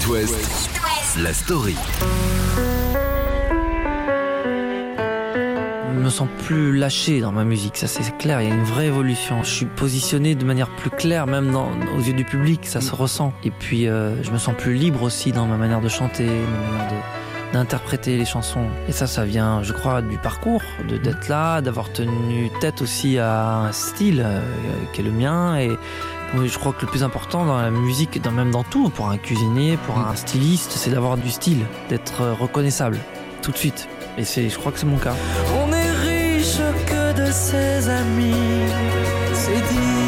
It West, la story. Je me sens plus lâché dans ma musique, ça c'est clair, il y a une vraie évolution. Je suis positionné de manière plus claire, même dans, aux yeux du public, ça se ressent. Et puis euh, je me sens plus libre aussi dans ma manière de chanter, ma manière de- d'interpréter les chansons. Et ça, ça vient, je crois, du parcours, de d'être là, d'avoir tenu tête aussi à un style euh, qui est le mien. Et oui, je crois que le plus important dans la musique, dans, même dans tout, pour un cuisinier, pour un styliste, c'est d'avoir du style, d'être euh, reconnaissable tout de suite. Et c'est, je crois que c'est mon cas. On est riche que de ses amis, c'est dit.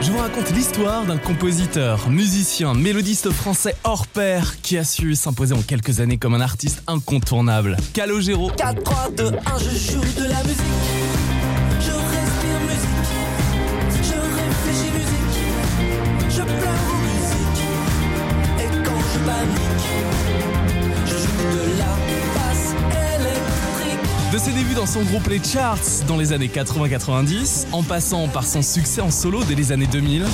Je vous raconte l'histoire d'un compositeur, musicien, mélodiste français hors pair qui a su s'imposer en quelques années comme un artiste incontournable. Calogero. 4, 3, 2, 1, je joue de la musique. De ses débuts dans son groupe Les Charts dans les années 80-90, en passant par son succès en solo dès les années 2000,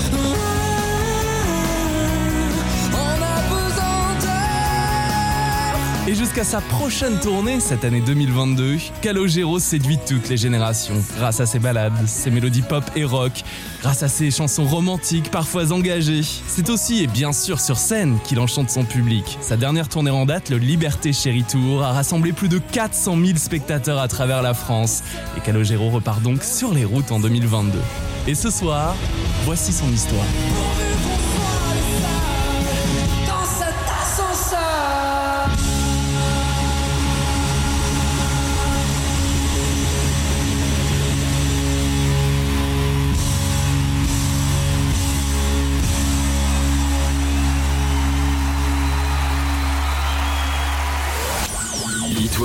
et jusqu'à sa prochaine tournée cette année 2022, Calogero séduit toutes les générations grâce à ses ballades, ses mélodies pop et rock, grâce à ses chansons romantiques parfois engagées. C'est aussi et bien sûr sur scène qu'il enchante son public. Sa dernière tournée en date, le Liberté Chérie Tour, a rassemblé plus de 400 000 spectateurs à travers la France. Et Calogero repart donc sur les routes en 2022. Et ce soir, voici son histoire.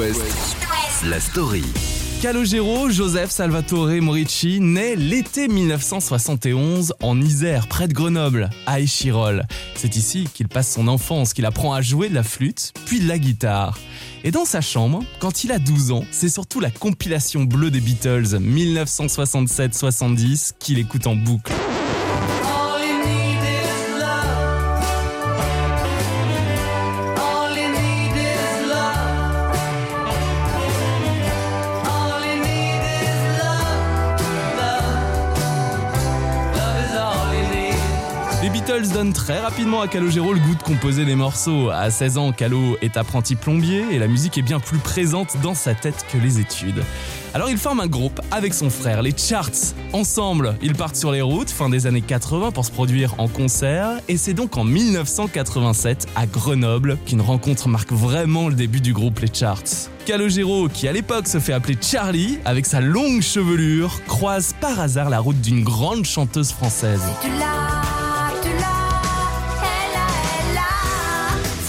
West, la story. Calogero Joseph Salvatore Morici naît l'été 1971 en Isère, près de Grenoble, à Échirol. C'est ici qu'il passe son enfance, qu'il apprend à jouer de la flûte, puis de la guitare. Et dans sa chambre, quand il a 12 ans, c'est surtout la compilation bleue des Beatles 1967-70 qu'il écoute en boucle. Très rapidement à Calogero le goût de composer des morceaux. À 16 ans, Calo est apprenti plombier et la musique est bien plus présente dans sa tête que les études. Alors il forme un groupe avec son frère, les Charts. Ensemble, ils partent sur les routes fin des années 80 pour se produire en concert et c'est donc en 1987 à Grenoble qu'une rencontre marque vraiment le début du groupe Les Charts. Calogero, qui à l'époque se fait appeler Charlie, avec sa longue chevelure, croise par hasard la route d'une grande chanteuse française.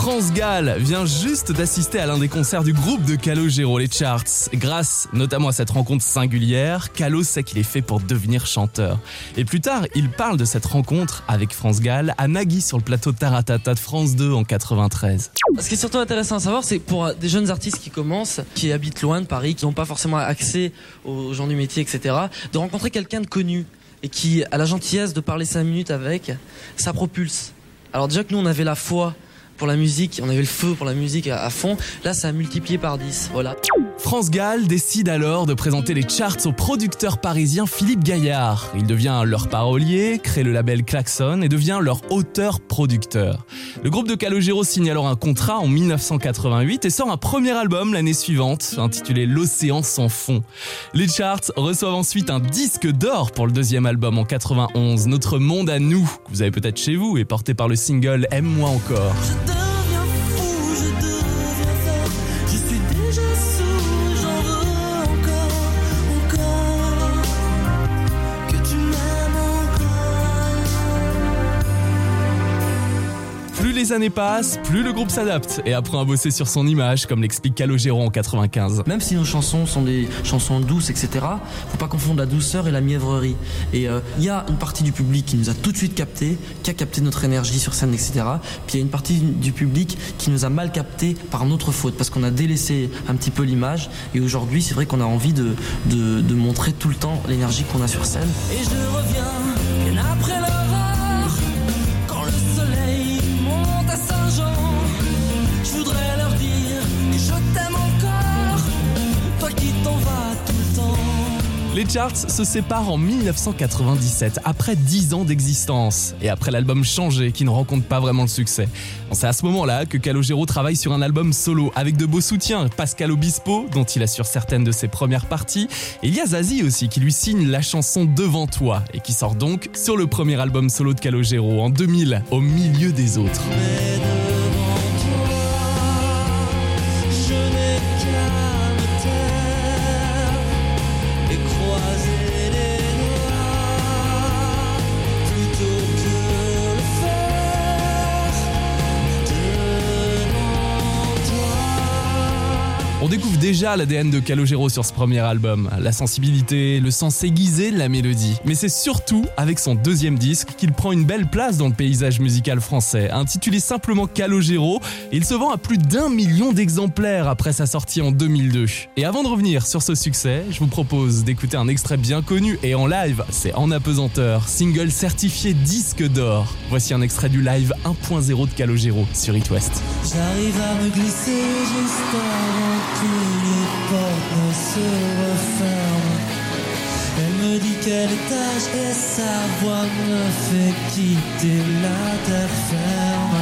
France Gall vient juste d'assister à l'un des concerts du groupe de Calogero, les Charts. Grâce notamment à cette rencontre singulière, Calo sait qu'il est fait pour devenir chanteur. Et plus tard, il parle de cette rencontre avec France Gall à Nagui sur le plateau Taratata de France 2 en 93. Ce qui est surtout intéressant à savoir, c'est pour des jeunes artistes qui commencent, qui habitent loin de Paris, qui n'ont pas forcément accès aux gens du métier, etc., de rencontrer quelqu'un de connu et qui a la gentillesse de parler cinq minutes avec, ça propulse. Alors déjà que nous, on avait la foi pour la musique, on avait le feu pour la musique à, fond, là, ça a multiplié par 10, voilà. France Gall décide alors de présenter les charts au producteur parisien Philippe Gaillard. Il devient leur parolier, crée le label Klaxon et devient leur auteur-producteur. Le groupe de Calogero signe alors un contrat en 1988 et sort un premier album l'année suivante, intitulé L'océan sans fond. Les charts reçoivent ensuite un disque d'or pour le deuxième album en 91, Notre monde à nous, que vous avez peut-être chez vous et porté par le single Aime-moi encore. Les années passent, plus le groupe s'adapte et apprend à bosser sur son image, comme l'explique Calogero en 95. Même si nos chansons sont des chansons douces, etc., faut pas confondre la douceur et la mièvrerie. Et euh, il y a une partie du public qui nous a tout de suite capté, qui a capté notre énergie sur scène, etc. Puis il y a une partie du public qui nous a mal capté par notre faute, parce qu'on a délaissé un petit peu l'image. Et aujourd'hui, c'est vrai qu'on a envie de, de, de montrer tout le temps l'énergie qu'on a sur scène. Et je reviens bien après l'aurore les charts se séparent en 1997, après 10 ans d'existence, et après l'album Changé qui ne rencontre pas vraiment le succès. C'est à ce moment-là que Calogero travaille sur un album solo, avec de beaux soutiens, Pascal Obispo, dont il assure certaines de ses premières parties, et il y a Zazie aussi qui lui signe la chanson Devant toi, et qui sort donc sur le premier album solo de Calogero en 2000, au milieu des autres. On découvre déjà l'ADN de Calogero sur ce premier album, la sensibilité, le sens aiguisé de la mélodie. Mais c'est surtout avec son deuxième disque qu'il prend une belle place dans le paysage musical français. Intitulé simplement Calogero, il se vend à plus d'un million d'exemplaires après sa sortie en 2002. Et avant de revenir sur ce succès, je vous propose d'écouter un extrait bien connu et en live, c'est En apesanteur, single certifié disque d'or. Voici un extrait du live 1.0 de Calogero sur It que les portes se referment. Elle me dit quel étage et sa voix me fait quitter la terre ferme.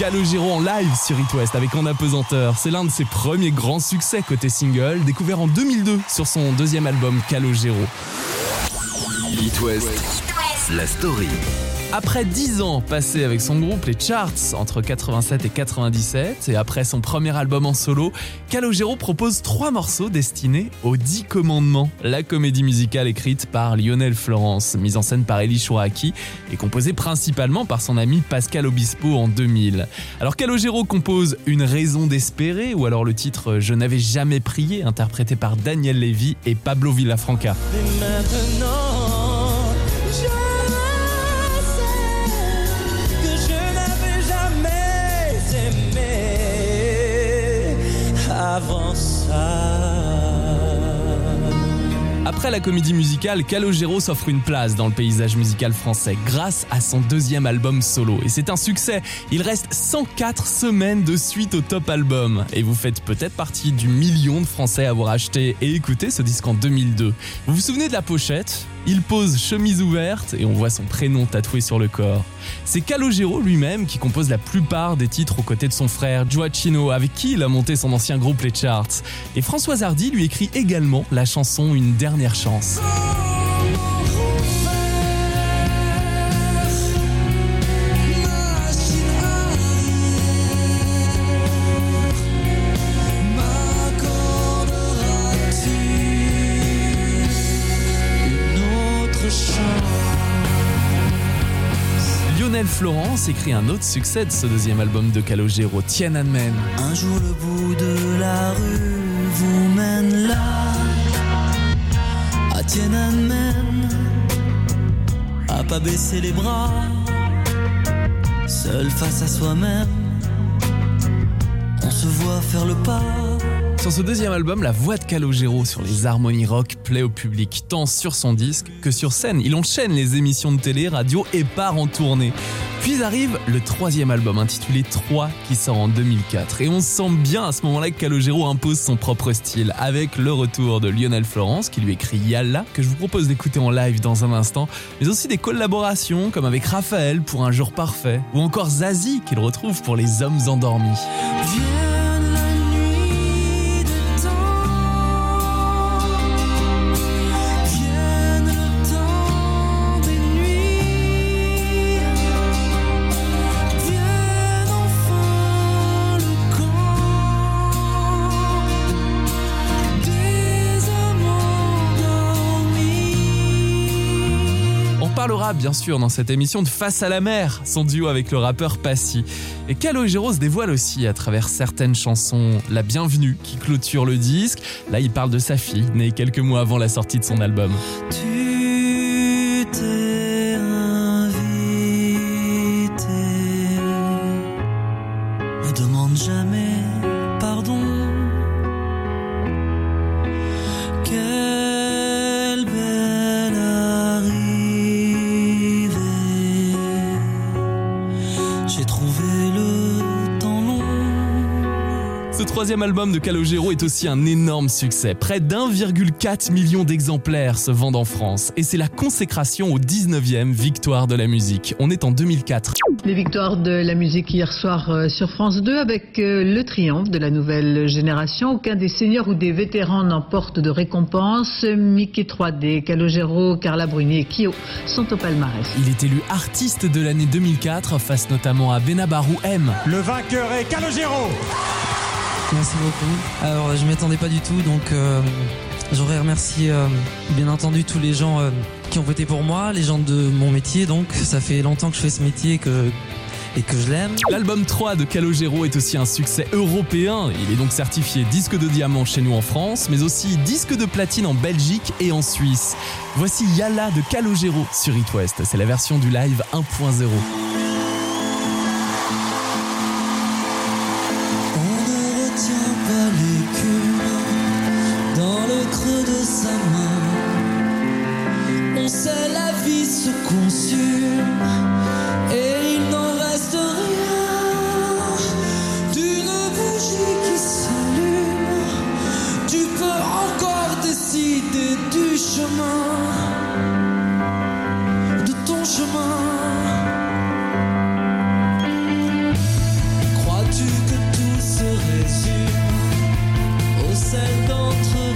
Calogero en live sur It West avec En apesanteur. C'est l'un de ses premiers grands succès côté single, découvert en 2002 sur son deuxième album Calogero. It West, la story. Après 10 ans passés avec son groupe, les charts, entre 87 et 97, et après son premier album en solo, Calogero propose trois morceaux destinés aux 10 commandements, la comédie musicale écrite par Lionel Florence, mise en scène par Elie Chouraki, et composée principalement par son ami Pascal Obispo en 2000. Alors Calogero compose Une raison d'espérer, ou alors le titre Je n'avais jamais prié, interprété par Daniel Lévy et Pablo Villafranca. Après la comédie musicale, Calogero s'offre une place dans le paysage musical français grâce à son deuxième album solo. Et c'est un succès. Il reste 104 semaines de suite au top album. Et vous faites peut-être partie du million de Français à avoir acheté et écouté ce disque en 2002. Vous vous souvenez de la pochette? Il pose chemise ouverte et on voit son prénom tatoué sur le corps. C'est Calogero lui-même qui compose la plupart des titres aux côtés de son frère Gioacchino, avec qui il a monté son ancien groupe Les Charts. Et Françoise Hardy lui écrit également la chanson Une dernière chance. Florence écrit un autre succès de ce deuxième album de Calogero, Tiananmen. Un jour le bout de la rue vous mène là à Tiananmen. À pas baisser les bras seul face à soi-même. On se voit faire le pas Sur ce deuxième album, la voix de Calogero sur les harmonies rock plaît au public, tant sur son disque que sur scène. Il enchaîne les émissions de télé, radio et part en tournée. Puis arrive le troisième album intitulé 3 qui sort en 2004. Et on sent bien à ce moment-là que Calogero impose son propre style avec le retour de Lionel Florence qui lui écrit Yalla, que je vous propose d'écouter en live dans un instant, mais aussi des collaborations comme avec Raphaël pour Un jour parfait ou encore Zazie qu'il retrouve pour Les hommes endormis. Bien sûr dans cette émission de Face à la mer, son duo avec le rappeur Passy. Et Calogero se dévoile aussi à travers certaines chansons. La Bienvenue qui clôture le disque. Là, il parle de sa fille, née quelques mois avant la sortie de son album. Calogero est aussi un énorme succès. Près d'1,4 million d'exemplaires se vendent en France. Et c'est la consécration au 19e Victoire de la musique. On est en 2004. Les victoires de la musique hier soir euh, sur France 2 avec euh, le triomphe de la nouvelle génération. Aucun des seniors ou des vétérans n'emporte de récompense. Mickey 3D, Calogero, Carla Bruni et Kyo sont au palmarès. Il est élu artiste de l'année 2004 face notamment à Benabarou M. Le vainqueur est Calogero Merci beaucoup. Alors, je m'y attendais pas du tout, donc euh, j'aurais remercié euh, bien entendu tous les gens euh, qui ont voté pour moi, les gens de mon métier. Donc, ça fait longtemps que je fais ce métier et que, je l'aime. L'album 3 de Calogero est aussi un succès européen. Il est donc certifié disque de diamant chez nous en France, mais aussi disque de platine en Belgique et en Suisse. Voici Yalla de Calogero sur It West. C'est la version du live 1.0. dans le creux de sa main. On sait la vie se consume et il n'en reste rien d'une bougie qui s'allume. Tu peux encore décider du chemin, de ton chemin. seul d'entre eux.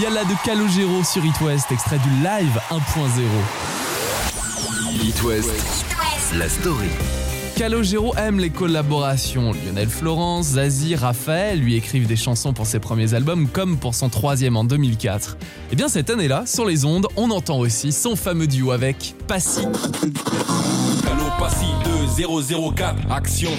Yalla de Calogero sur It West, extrait du live 1.0. It West, la story. Calogero aime les collaborations. Lionel Florence, Zazie, Raphaël lui écrivent des chansons pour ses premiers albums comme pour son troisième en 2004. Et bien cette année-là, sur les ondes, on entend aussi son fameux duo avec Passy. Calo Passy 2004, action.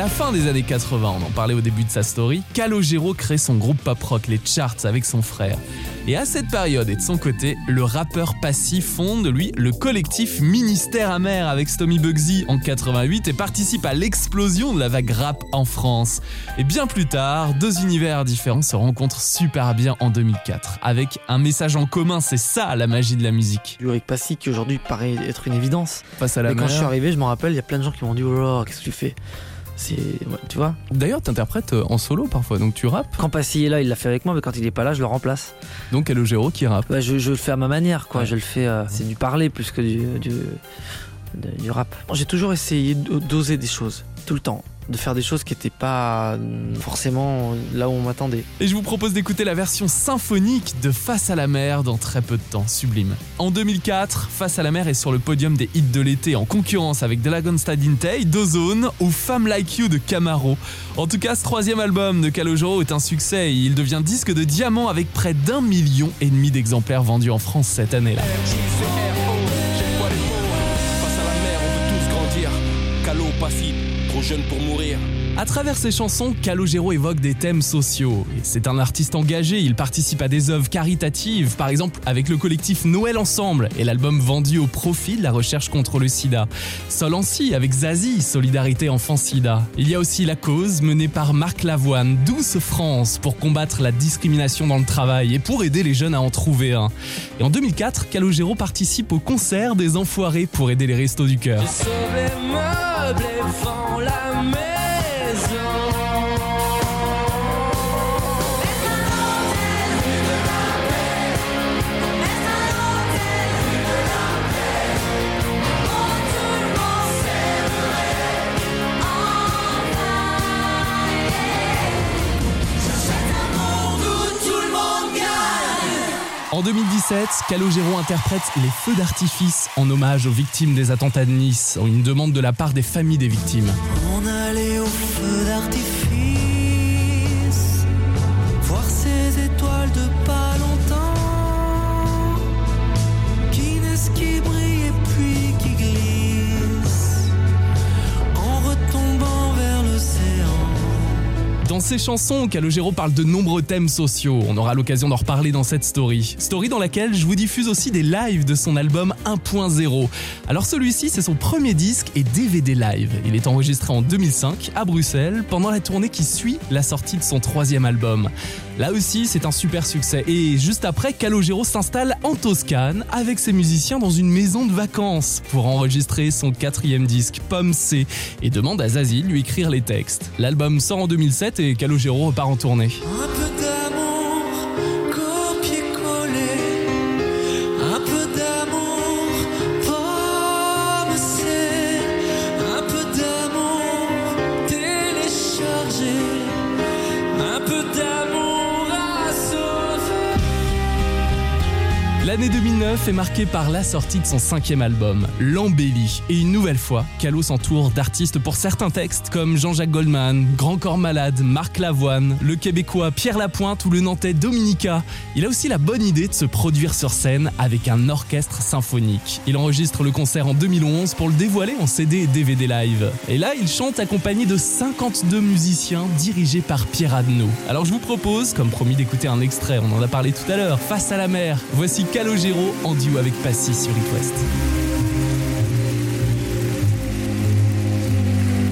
La fin des années 80, on en parlait au début de sa story, Calogero crée son groupe pop rock, les Charts, avec son frère. Et à cette période et de son côté, le rappeur Passy fonde, lui, le collectif Ministère Amer avec Stomy Bugsy en 88 et participe à l'explosion de la vague rap en France. Et bien plus tard, deux univers différents se rencontrent super bien en 2004, avec un message en commun, c'est ça la magie de la musique. Rick Passy qui aujourd'hui paraît être une évidence. Face à la Mais quand je suis arrivé, je me rappelle, il y a plein de gens qui m'ont dit Oh là là, qu'est-ce que tu fais? C'est. ouais, tu vois D'ailleurs, t'interprètes euh, en solo parfois, donc tu rappes. Quand Passy est là, il l'a fait avec moi, mais quand il est pas là, je le remplace. Donc Calogero qui rappe. Bah, je, je le fais à ma manière, quoi. Ouais. Je le fais. euh, c'est du parler plus que du, du, rap. J'ai toujours essayé d'oser des choses, tout le temps. De faire des choses qui n'étaient pas euh, forcément là où on m'attendait. Et je vous propose d'écouter la version symphonique de Face à la mer dans très peu de temps, sublime. En 2004, Face à la mer est sur le podium des hits de l'été en concurrence avec Delagonsta Dintei, Dozone ou Femme Like You de Camaro. En tout cas, ce troisième album de Calogero est un succès et il devient disque de diamant avec près d'un million et demi d'exemplaires vendus en France cette année-là. Trop jeune pour mourir. À travers ses chansons, Calogero évoque des thèmes sociaux. C'est un artiste engagé, il participe à des œuvres caritatives, par exemple avec le collectif Noël Ensemble et l'album vendu au profit de la recherche contre le sida. Solancy avec Zazie, Solidarité Enfant Sida. Il y a aussi la cause menée par Marc Lavoine, Douce France, pour combattre la discrimination dans le travail et pour aider les jeunes à en trouver un. Et en 2004, Calogero participe au concert des Enfoirés pour aider les restos du cœur. La maison. En 2017, Calogero interprète Les Feux d'artifice en hommage aux victimes des attentats de Nice, une demande de la part des familles des victimes. Dans ses chansons, Calogero parle de nombreux thèmes sociaux. On aura l'occasion d'en reparler dans cette story. Story dans laquelle je vous diffuse aussi des lives de son album 1.0. Alors celui-ci, c'est son premier disque et DVD live. Il est enregistré en 2005 à Bruxelles pendant la tournée qui suit la sortie de son troisième album. Là aussi, c'est un super succès. Et juste après, Calogero s'installe en Toscane avec ses musiciens dans une maison de vacances pour enregistrer son quatrième disque, Pomme C, et demande à Zazie de lui écrire les textes. L'album sort en 2007 et Calogero repart en tournée. est marqué par la sortie de son cinquième album, L'Embellie, et une nouvelle fois, Calo s'entoure d'artistes pour certains textes comme Jean-Jacques Goldman, Grand Corps Malade, Marc Lavoine, le Québécois Pierre Lapointe ou le Nantais Dominica. Il a aussi la bonne idée de se produire sur scène avec un orchestre symphonique. Il enregistre le concert en 2011 pour le dévoiler en CD et DVD live. Et là, il chante accompagné de 52 musiciens dirigés par Pierre Adno. Alors je vous propose, comme promis, d'écouter un extrait, on en a parlé tout à l'heure, Face à la mer. Voici Calogero en duo avec Passy sur It West.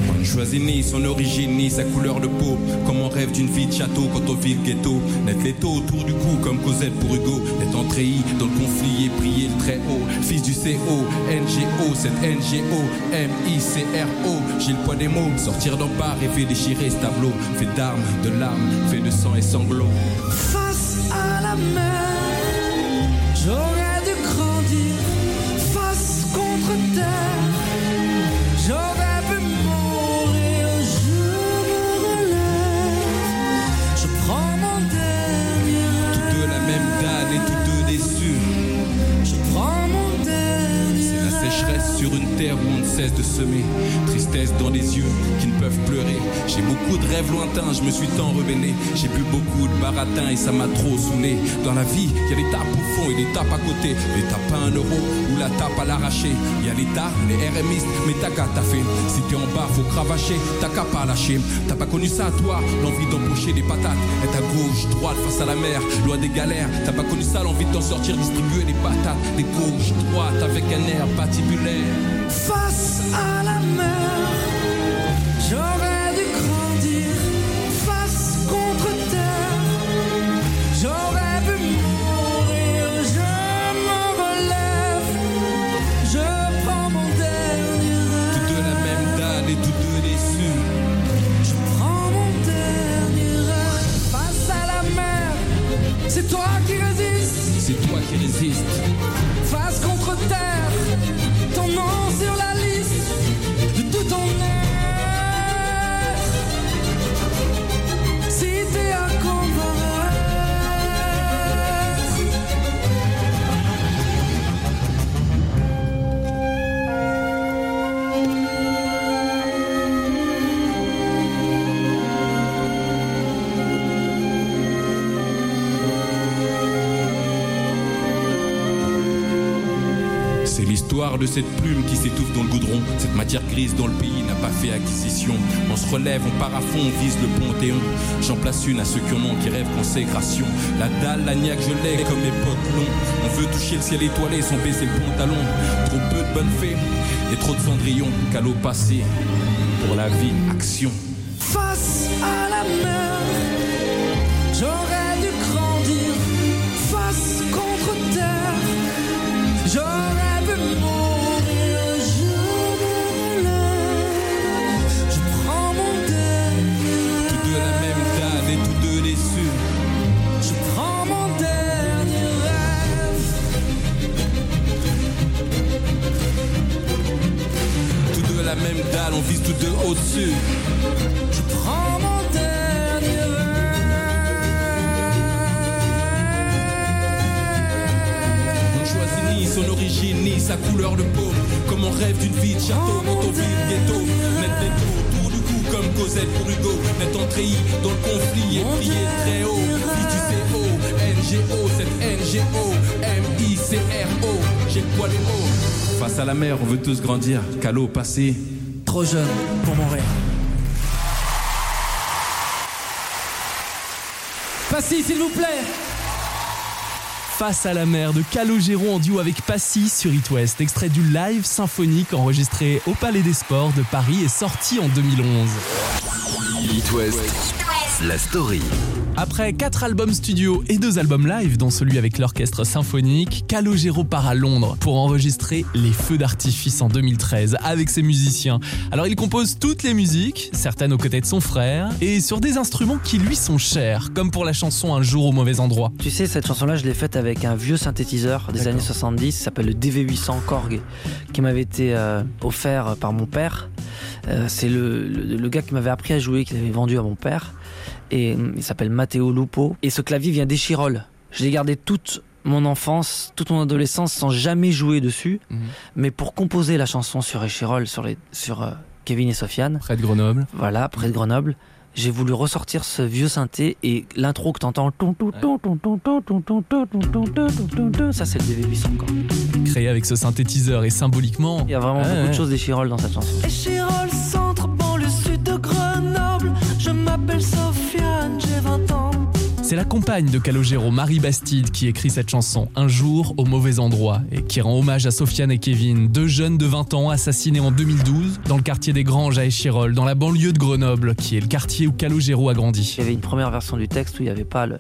Moi je choisi ni son origine ni sa couleur de peau. Comme on rêve d'une vie de château quand on vit le ghetto. Net l'étau autour du cou comme Cosette pour Hugo. Net entréhi dans le conflit et prier le très haut. Fils du CO, NGO, cette NGO, M-I-C-R-O. J'ai le poids des mots, sortir d'en bas, rêver déchirer ce tableau. Fait d'armes, de larmes, fait de sang et sanglots. Face à la mer, de semer. Tristesse dans les yeux qui ne peuvent pleurer. J'ai beaucoup de rêves lointains, je me suis tant rebellé. J'ai bu beaucoup de baratin et ça m'a trop saoulé. Dans la vie, il y a tapes au fond et les tapes à côté. Les tapes à un euro ou la tape à l'arraché. Il y a l'État, les RMistes, mais t'as qu'à taffer. Si t'es en bas, faut cravacher, t'as qu'à pas lâcher. T'as pas connu ça, toi, l'envie d'embaucher des patates. Être à gauche, droite, face à la mer, loin des galères. T'as pas connu ça, l'envie de t'en sortir, distribuer des patates. Des gauches, droites, avec un air patibulaire. Face à la mer. De cette plume qui s'étouffe dans le goudron. Cette matière grise dans le pays n'a pas fait acquisition. On se relève, on part à fond, on vise le panthéon. J'en place une à ceux qui en ont, qui rêvent consécration. La dalle, la niaque, je l'ai comme mes potes. On veut toucher le ciel étoilé sans baisser le pantalon. Trop peu de bonnes fées et trop de cendrillon. Calot passé pour la vie, action. face à la mer, même dalle, on vise tous deux au-dessus. Je prends mon dernier On choisit ni son origine, ni sa couleur de peau. Comme on rêve d'une vie de château quand on vit ghetto. Net l'étau autour du cou comme Cosette pour Hugo. Net entrahi dans le conflit et prié très haut. Fils du CO, NGO, cette NGO, M-I-C-R-O. J'ai le des mots. Face à la mer, on veut tous grandir. Calot passé. Trop jeune pour mourir. Passy, s'il vous plaît. Face à la mer de Calogero en duo avec Passy sur It West, extrait du live symphonique enregistré au Palais des Sports de Paris et sorti en 2011. It West, la story. Après quatre albums studio et deux albums live, dont celui avec l'orchestre symphonique, Calogero part à Londres pour enregistrer Les Feux d'artifice en 2013 avec ses musiciens. Alors il compose toutes les musiques, certaines aux côtés de son frère, et sur des instruments qui lui sont chers, comme pour la chanson Un jour au mauvais endroit. Tu sais, cette chanson-là, je l'ai faite avec un vieux synthétiseur des années 70, qui s'appelle le DV800 Korg, qui m'avait été euh, offert par mon père. Euh, c'est le, le- le gars qui m'avait appris à jouer, qui l'avait vendu à mon père et il s'appelle Matteo Lupo. Et ce clavier vient d'Échirol. Je l'ai gardé toute mon enfance, toute mon adolescence sans jamais jouer dessus, mais pour composer la chanson sur Échirol, sur, Kevin et Sofiane. Près de Grenoble. Voilà, près de Grenoble. J'ai voulu ressortir ce vieux synthé et l'intro que t'entends, ça c'est le DV800 encore. Créé avec ce synthétiseur et symboliquement. Il y a vraiment beaucoup de choses d'Échirol dans cette chanson. C'est la compagne de Calogero, Marie Bastide, qui écrit cette chanson Un jour au mauvais endroit et qui rend hommage à Sofiane et Kevin, deux jeunes de 20 ans assassinés en 2012 dans le quartier des Granges à Échirol, dans la banlieue de Grenoble, qui est le quartier où Calogero a grandi. Il y avait une première version du texte où il n'y avait pas le,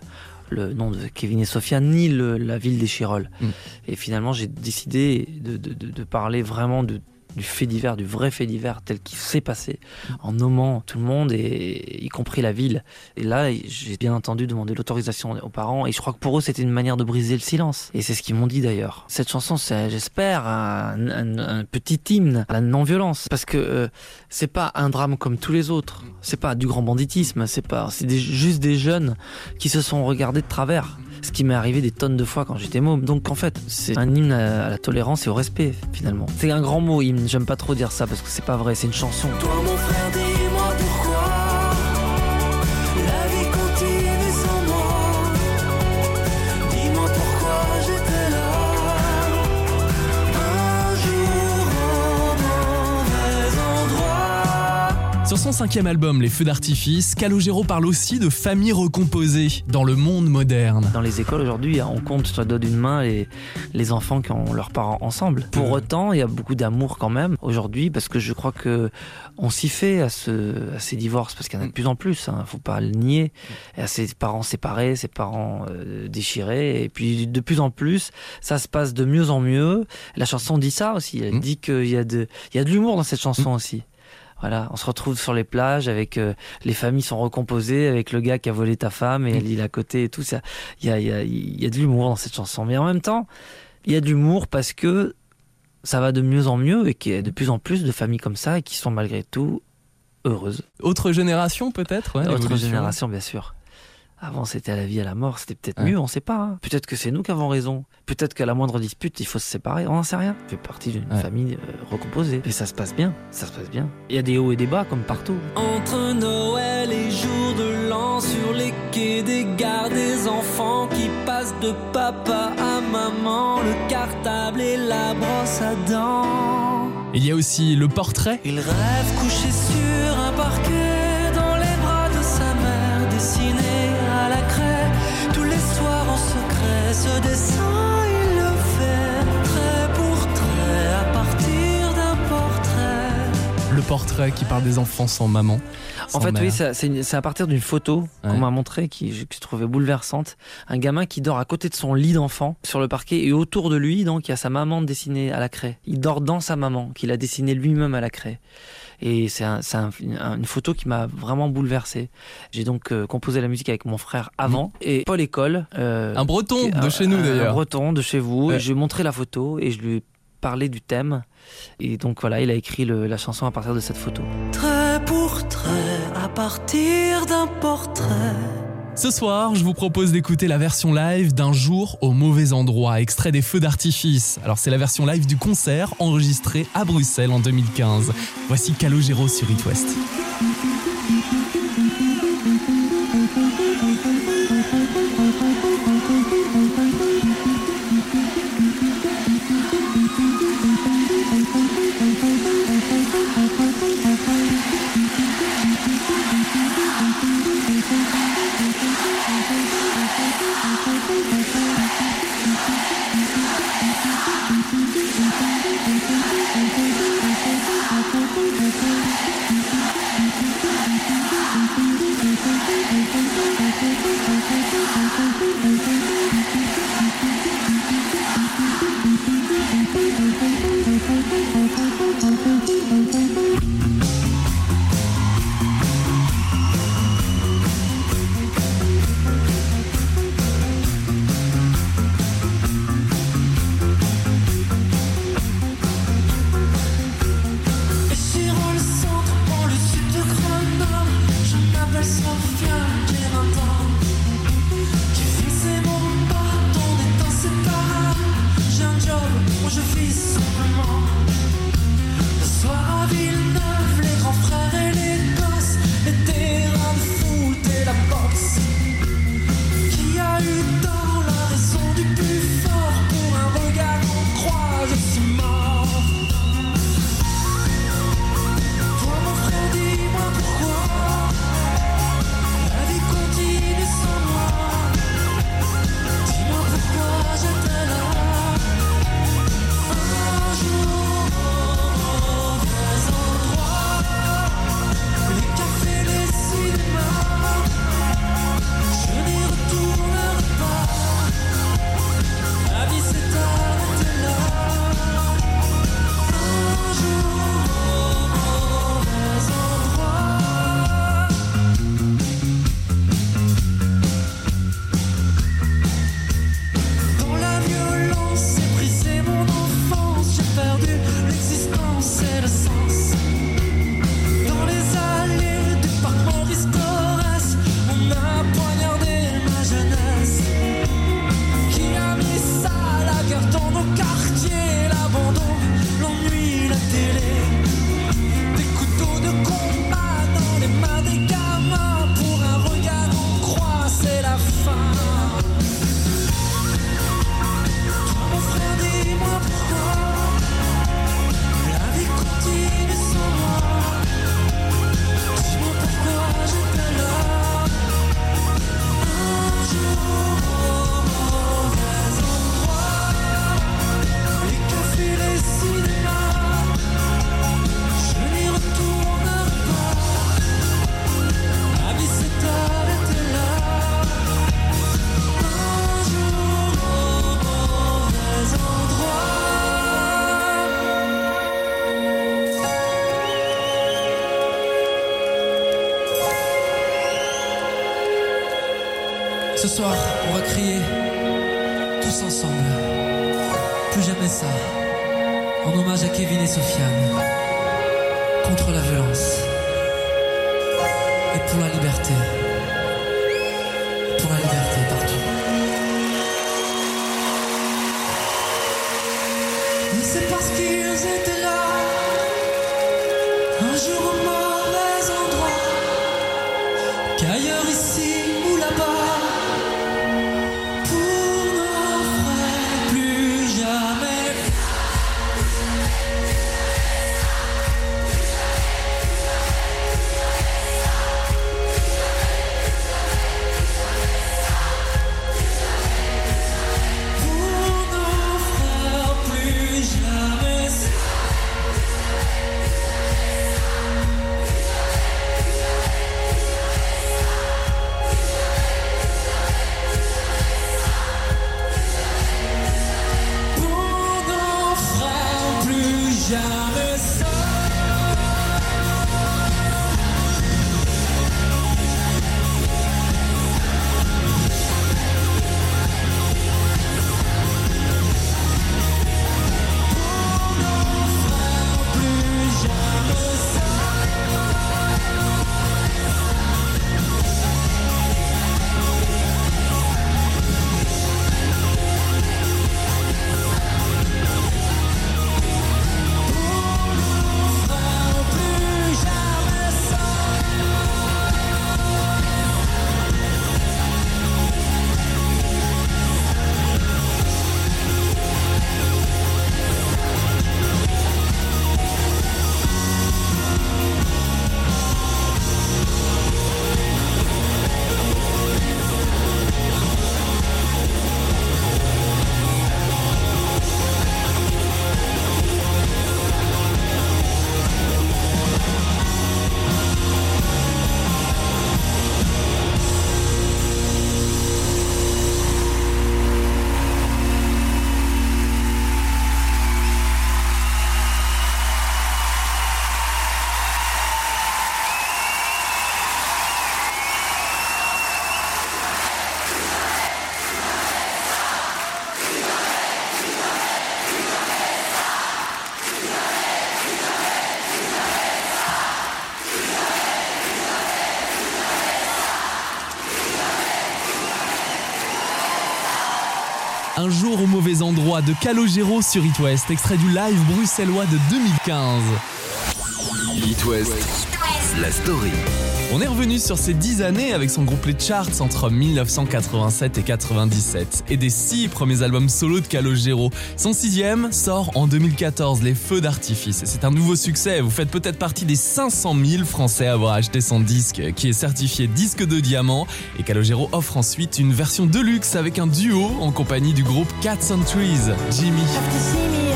le nom de Kevin et Sofiane ni le- la ville d'Échirol. Mm. Et finalement, j'ai décidé de, de- de- de parler vraiment de- du fait divers, du vrai fait divers tel qu'il s'est passé, en nommant tout le monde, et, y compris la ville. Et là, j'ai bien entendu demander l'autorisation aux parents, et je crois que pour eux, c'était une manière de briser le silence. Et c'est ce qu'ils m'ont dit d'ailleurs. Cette chanson, c'est, j'espère, un, petit hymne à la non-violence, parce que euh, c'est pas un drame comme tous les autres. C'est pas du grand banditisme, c'est pas, c'est juste des jeunes qui se sont regardés de travers. Ce qui m'est arrivé des tonnes de fois quand j'étais môme. Donc en fait, c'est un hymne à la tolérance et au respect finalement. C'est un grand mot hymne. J'aime pas trop dire ça parce que c'est pas vrai. C'est une chanson. Sur son cinquième album, Les Feux d'artifice, Calogero parle aussi de famille recomposée dans le monde moderne. Dans les écoles aujourd'hui, on compte sur le doigt d'une main les, les enfants qui ont leurs parents ensemble. Pour autant, il y a beaucoup d'amour quand même aujourd'hui parce que je crois que on s'y fait à, ce, à ces divorces parce qu'il y en a de plus en plus. Hein, faut pas le nier. Et à ses parents séparés, ses parents euh, déchirés, et puis de plus en plus, ça se passe de mieux en mieux. La chanson dit ça aussi. Elle Mm. dit qu'il y a de, il y a de l'humour dans cette chanson aussi. Voilà, on se retrouve sur les plages avec euh, les familles sont recomposées avec le gars qui a volé ta femme et il est à côté et tout ça. Il y a, y a, y a de l'humour dans cette chanson, mais en même temps, il y a de l'humour parce que ça va de mieux en mieux et qu'il y a de plus en plus de familles comme ça et qui sont malgré tout heureuses. Autre génération peut-être ouais, Autre génération, bien sûr. Avant, c'était à la vie, à la mort, c'était peut-être Ouais. mieux, on sait pas. hein. Peut-être que c'est nous qui avons raison. Peut-être qu'à la moindre dispute, il faut se séparer, on n'en sait rien. Je fais partie d'une Ouais. famille euh, recomposée. Et ça se passe bien, ça se passe bien. Il y a des hauts et des bas, comme partout. Entre Noël et jour de l'an Sur les quais des gares des enfants Qui passent de papa à maman Le cartable et la brosse à dents Il y a aussi le portrait. Il rêve couché sur un parquet secret Ce dessin il le fait Trait pour trait À partir d'un portrait Le portrait qui parle des enfants sans maman. En fait, mère. oui, c'est à partir d'une photo Ouais. qu'on m'a montrée qui que je trouvais bouleversante. Un gamin qui dort à côté de son lit d'enfant sur le parquet et autour de lui, donc, il y a sa maman dessinée à la craie. Il dort dans sa maman, qu'il a dessinée lui-même à la craie. Et c'est un- une photo qui m'a vraiment bouleversé. J'ai donc euh, composé la musique avec mon frère avant et Paul École. euh, Un breton qui- de un- chez nous un- Un d'ailleurs. breton de chez vous. Ouais. Et je lui ai montré la photo et je lui ai parlé du thème. Et donc voilà, il a écrit le- la chanson à partir de cette photo. Trait pour trait, à partir d'un portrait. Ce soir, je vous propose d'écouter la version live d'un jour au mauvais endroit, extrait des feux d'artifice. Alors c'est la version live du concert enregistré à Bruxelles en 2015. Voici Calogero sur It West. De Calogero sur It West, extrait du live bruxellois de 2015. It West, la story. On est revenu sur ces 10 années avec son groupe Les Charts entre 1987 et 97 et des 6 premiers albums solo de Calogero. Son sixième sort en 2014, Les Feux d'artifice. C'est un nouveau succès. Vous faites peut-être partie des 500 000 Français à avoir acheté son disque qui est certifié disque de diamant. Et Calogero offre ensuite une version de luxe avec un duo en compagnie du groupe Cats on Trees. Jimmy.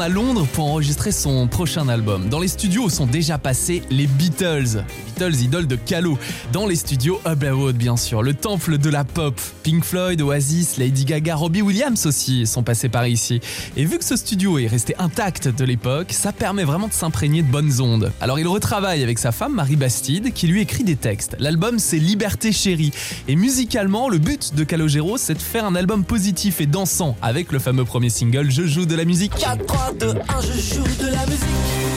À Londres pour enregistrer son prochain album. Dans les studios sont déjà passés les Beatles. Les Beatles, idoles de Calo. Dans les studios Abbey Road, bien sûr, le temple de la pop. Pink Floyd, Oasis, Lady Gaga, Robbie Williams aussi sont passés par ici. Et vu que ce studio est resté intact de l'époque, ça permet vraiment de s'imprégner de bonnes ondes. Alors il retravaille avec sa femme Marie Bastide qui lui écrit des textes. L'album c'est Liberté chérie. Et musicalement, le but de Calogero c'est de faire un album positif et dansant avec le fameux premier single Je joue de la musique. 4, 3, 2, 1, je joue de la musique.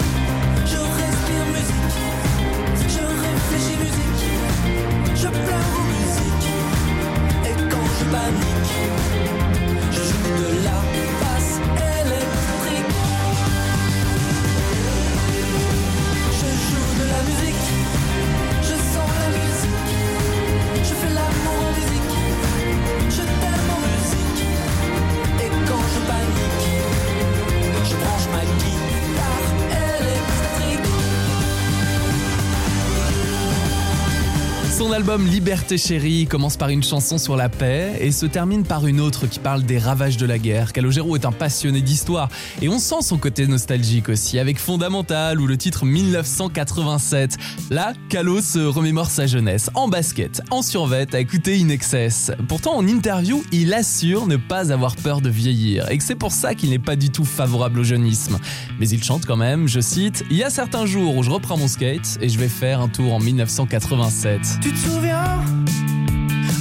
Album Liberté chérie commence par une chanson sur la paix et se termine par une autre qui parle des ravages de la guerre. Calogero est un passionné d'histoire et on sent son côté nostalgique aussi avec Fondamental ou le titre 1987. Là, Calo se remémore sa jeunesse en basket, en survette, à écouter In Excess. Pourtant, en interview, il assure ne pas avoir peur de vieillir et que c'est pour ça qu'il n'est pas du tout favorable au jeunisme. Mais il chante quand même, je cite, Il y a certains jours où je reprends mon skate et je vais faire un tour en 1987. Souviens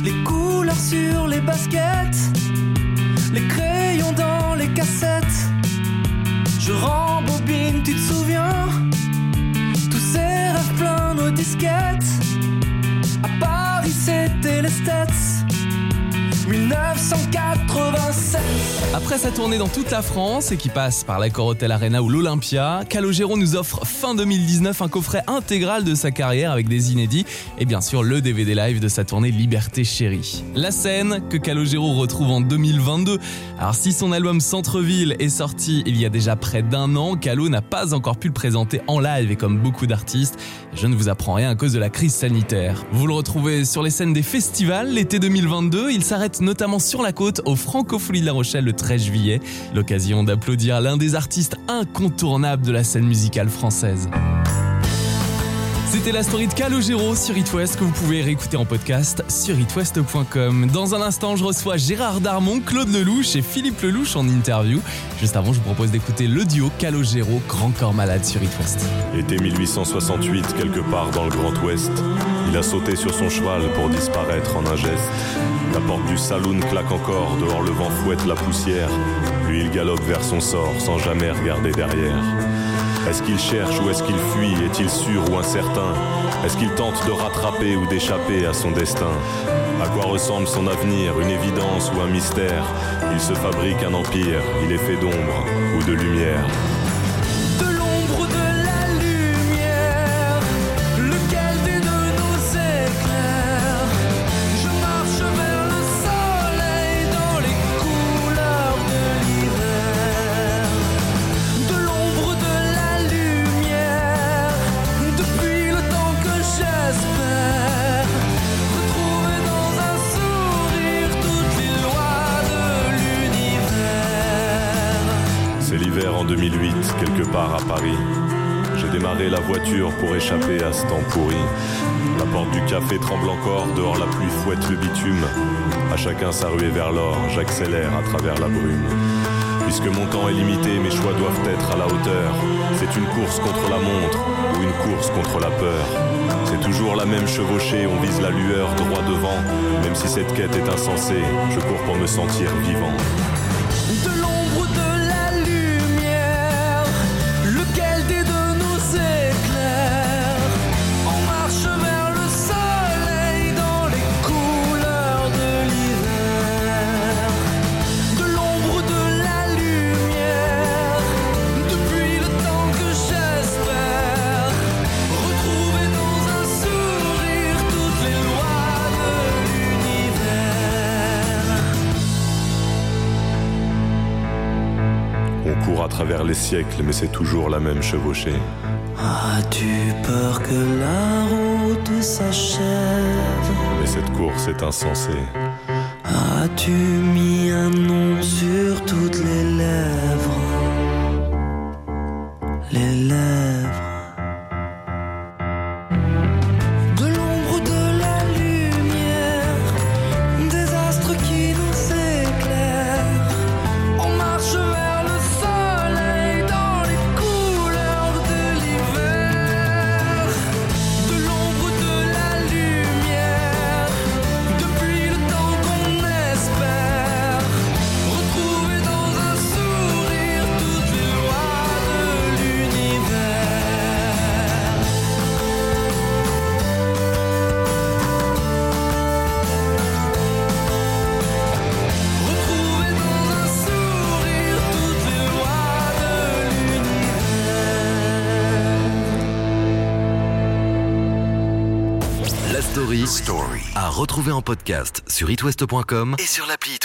Les couleurs sur les baskets, les crayons dans les cassettes. Je rembobine, tu te souviens? Tous ces rêves pleins nos disquettes. 1987. Après sa tournée dans toute la France et qui passe par l'Accor Hotel Arena ou l'Olympia, Calogero nous offre fin 2019 un coffret intégral de sa carrière avec des inédits et bien sûr le DVD live de sa tournée Liberté Chérie. La scène que Calogero retrouve en 2022. Alors si son album Centre-ville est sorti il y a déjà près d'un an, Calo n'a pas encore pu le présenter en live et comme beaucoup d'artistes, je ne vous apprends rien à cause de la crise sanitaire. Vous le retrouvez sur les scènes des festivals l'été 2022, il s'arrête notamment sur la côte au Francophonie de La Rochelle le 13 juillet. L'occasion d'applaudir l'un des artistes incontournables de la scène musicale française. C'était la story de Calogero sur It West que vous pouvez réécouter en podcast sur itwest.com. Dans un instant, je reçois Gérard Darmon, Claude Lelouch et Philippe Lelouch en interview. Juste avant, je vous propose d'écouter le duo Calogero Grand Corps Malade sur It West. Été 1868, quelque part dans le Grand Ouest, il a sauté sur son cheval pour disparaître en un geste. La porte du saloon claque encore, dehors le vent fouette la poussière. Lui, il galope vers son sort sans jamais regarder derrière. Est-ce qu'il cherche ou est-ce qu'il fuit? Est-il sûr ou incertain? Est-ce qu'il tente de rattraper ou d'échapper à son destin? À quoi ressemble son avenir? Une évidence ou un mystère? Il se fabrique un empire, il est fait d'ombre ou de lumière. Part à Paris. J'ai démarré la voiture pour échapper à ce temps pourri. La porte du café tremble encore, dehors la pluie fouette le bitume. À chacun sa ruée vers l'or, j'accélère à travers la brume. Puisque mon temps est limité, mes choix doivent être à la hauteur. C'est une course contre la montre ou une course contre la peur. C'est toujours la même chevauchée, on vise la lueur droit devant. Même si cette quête est insensée, je cours pour me sentir vivant. Travers les siècles, mais c'est toujours la même chevauchée. As-tu peur que la route s'achève? Mais cette course est insensée. As-tu mis un nom sur toutes les lèvres sur itwest.com et sur l'appli.